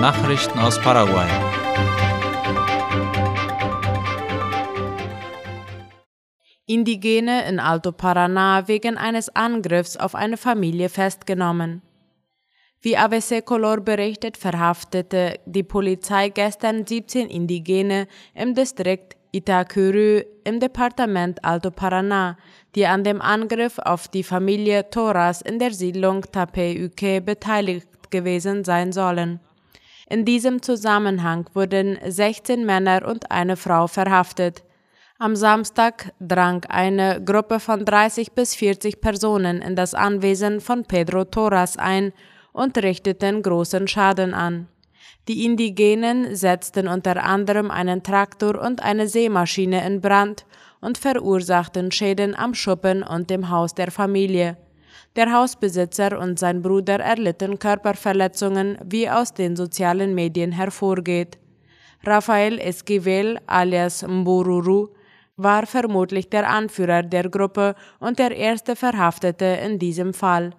Nachrichten aus Paraguay. Indigene in Alto Paraná wegen eines Angriffs auf eine Familie festgenommen. Wie ABC Color berichtet, verhaftete die Polizei gestern 17 Indigene im Distrikt Itacurú im Departement Alto Paraná, die an dem Angriff auf die Familie Torres in der Siedlung Tapeuque beteiligt gewesen sein sollen. In diesem Zusammenhang wurden 16 Männer und eine Frau verhaftet. Am Samstag drang eine Gruppe von 30 bis 40 Personen in das Anwesen von Pedro Torres ein und richteten großen Schaden an. Die Indigenen setzten unter anderem einen Traktor und eine Seemaschine in Brand und verursachten Schäden am Schuppen und dem Haus der Familie. Der Hausbesitzer und sein Bruder erlitten Körperverletzungen, wie aus den sozialen Medien hervorgeht. Rafael Esquivel alias Mbururu war vermutlich der Anführer der Gruppe und der erste Verhaftete in diesem Fall.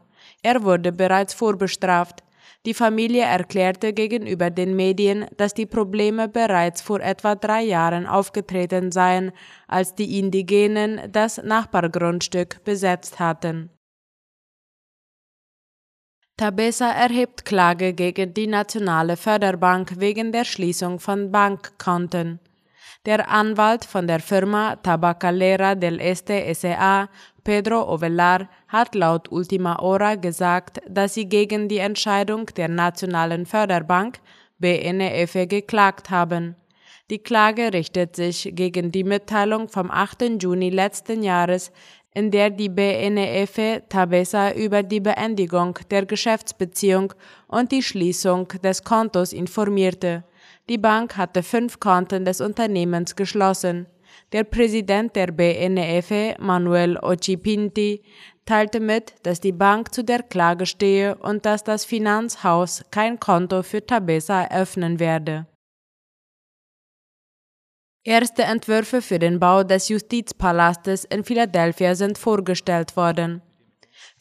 Er wurde bereits vorbestraft. Die Familie erklärte gegenüber den Medien, dass die Probleme bereits vor etwa drei Jahren aufgetreten seien, als die Indigenen das Nachbargrundstück besetzt hatten. Tabesa erhebt Klage gegen die Nationale Förderbank wegen der Schließung von Bankkonten. Der Anwalt von der Firma Tabacalera del Este S.A., Pedro Ovelar, hat laut Ultima Hora gesagt, dass sie gegen die Entscheidung der Nationalen Förderbank BNF geklagt haben. Die Klage richtet sich gegen die Mitteilung vom 8. Juni letzten Jahres, in der die BNF Tabesa über die Beendigung der Geschäftsbeziehung und die Schließung des Kontos informierte. Die Bank hatte fünf Konten des Unternehmens geschlossen. Der Präsident der BNF, Manuel Ochipinti, teilte mit, dass die Bank zu der Klage stehe und dass das Finanzhaus kein Konto für Tabesa eröffnen werde. Erste Entwürfe für den Bau des Justizpalastes in Philadelphia sind vorgestellt worden.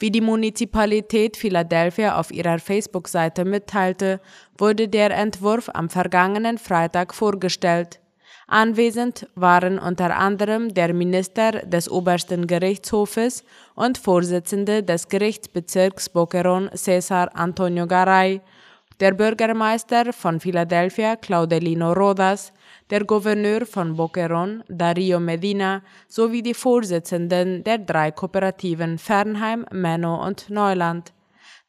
Wie die Municipalität Philadelphia auf ihrer Facebook-Seite mitteilte, wurde der Entwurf am vergangenen Freitag vorgestellt. Anwesend waren unter anderem der Minister des obersten Gerichtshofes und Vorsitzende des Gerichtsbezirks Boquerón Cesar Antonio Garay, der Bürgermeister von Philadelphia Claudelino Rodas, der Gouverneur von Boquerón, Dario Medina, sowie die Vorsitzenden der drei Kooperativen Fernheim, Menno und Neuland.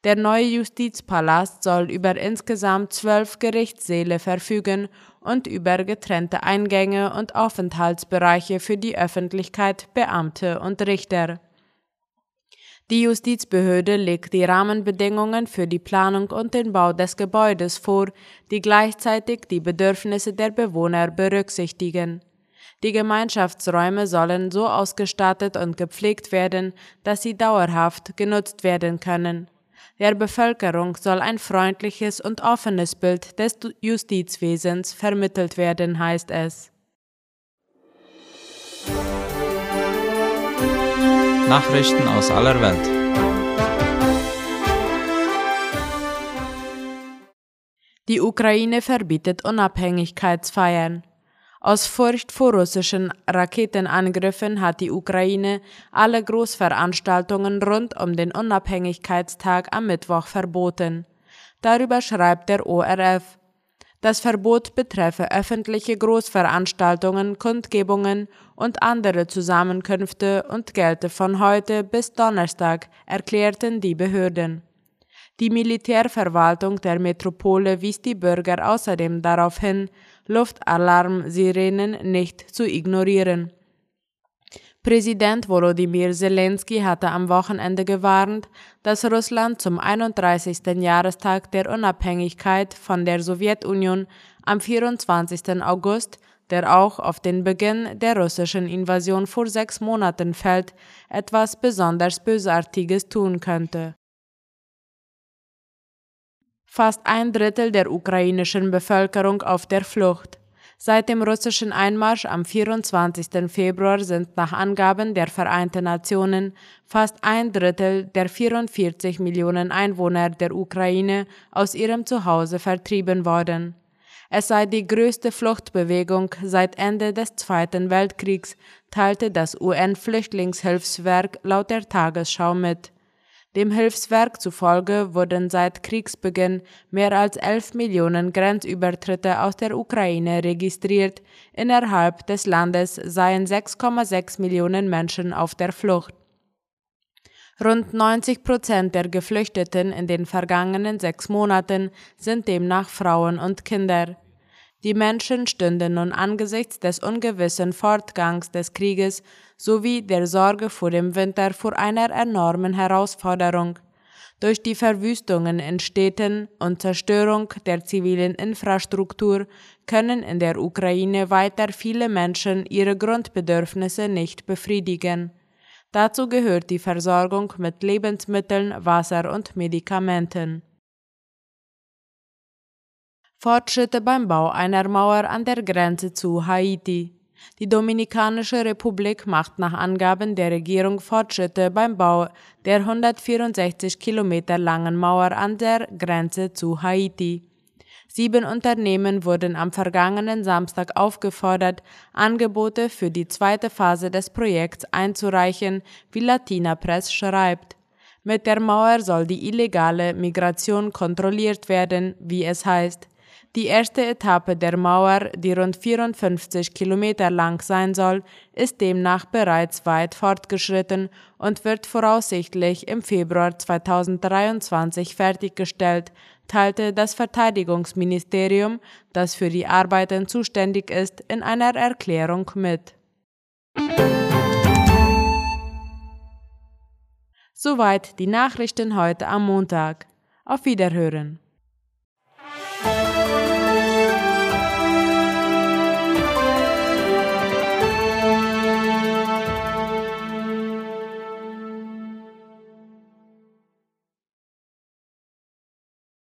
Der neue Justizpalast soll über insgesamt zwölf Gerichtssäle verfügen und über getrennte Eingänge und Aufenthaltsbereiche für die Öffentlichkeit, Beamte und Richter. Die Justizbehörde legt die Rahmenbedingungen für die Planung und den Bau des Gebäudes vor, die gleichzeitig die Bedürfnisse der Bewohner berücksichtigen. Die Gemeinschaftsräume sollen so ausgestattet und gepflegt werden, dass sie dauerhaft genutzt werden können. Der Bevölkerung soll ein freundliches und offenes Bild des Justizwesens vermittelt werden, heißt es. Nachrichten aus aller Welt. Die Ukraine verbietet Unabhängigkeitsfeiern. Aus Furcht vor russischen Raketenangriffen hat die Ukraine alle Großveranstaltungen rund um den Unabhängigkeitstag am Mittwoch verboten. Darüber schreibt der ORF. Das Verbot betreffe öffentliche Großveranstaltungen, Kundgebungen und andere Zusammenkünfte und gelte von heute bis Donnerstag, erklärten die Behörden. Die Militärverwaltung der Metropole wies die Bürger außerdem darauf hin, Luftalarmsirenen nicht zu ignorieren. Präsident Volodymyr Zelensky hatte am Wochenende gewarnt, dass Russland zum 31. Jahrestag der Unabhängigkeit von der Sowjetunion am 24. August, der auch auf den Beginn der russischen Invasion vor sechs Monaten fällt, etwas besonders Bösartiges tun könnte. Fast ein Drittel der ukrainischen Bevölkerung auf der Flucht. Seit dem russischen Einmarsch am 24. Februar sind nach Angaben der Vereinten Nationen fast ein Drittel der 44 Millionen Einwohner der Ukraine aus ihrem Zuhause vertrieben worden. Es sei die größte Fluchtbewegung seit Ende des Zweiten Weltkriegs, teilte das UN-Flüchtlingshilfswerk laut der Tagesschau mit. Dem Hilfswerk zufolge wurden seit Kriegsbeginn mehr als 11 Millionen Grenzübertritte aus der Ukraine registriert, innerhalb des Landes seien 6,6 Millionen Menschen auf der Flucht. Rund 90 Prozent der Geflüchteten in den vergangenen sechs Monaten sind demnach Frauen und Kinder. Die Menschen stünden nun angesichts des ungewissen Fortgangs des Krieges sowie der Sorge vor dem Winter vor einer enormen Herausforderung. Durch die Verwüstungen in Städten und Zerstörung der zivilen Infrastruktur können in der Ukraine weiter viele Menschen ihre Grundbedürfnisse nicht befriedigen. Dazu gehört die Versorgung mit Lebensmitteln, Wasser und Medikamenten. Fortschritte beim Bau einer Mauer an der Grenze zu Haiti. Die Dominikanische Republik macht nach Angaben der Regierung Fortschritte beim Bau der 164 Kilometer langen Mauer an der Grenze zu Haiti. Sieben Unternehmen wurden am vergangenen Samstag aufgefordert, Angebote für die zweite Phase des Projekts einzureichen, wie Latina Press schreibt. Mit der Mauer soll die illegale Migration kontrolliert werden, wie es heißt. Die erste Etappe der Mauer, die rund 54 Kilometer lang sein soll, ist demnach bereits weit fortgeschritten und wird voraussichtlich im Februar 2023 fertiggestellt, teilte das Verteidigungsministerium, das für die Arbeiten zuständig ist, in einer Erklärung mit. Soweit die Nachrichten heute am Montag. Auf Wiederhören.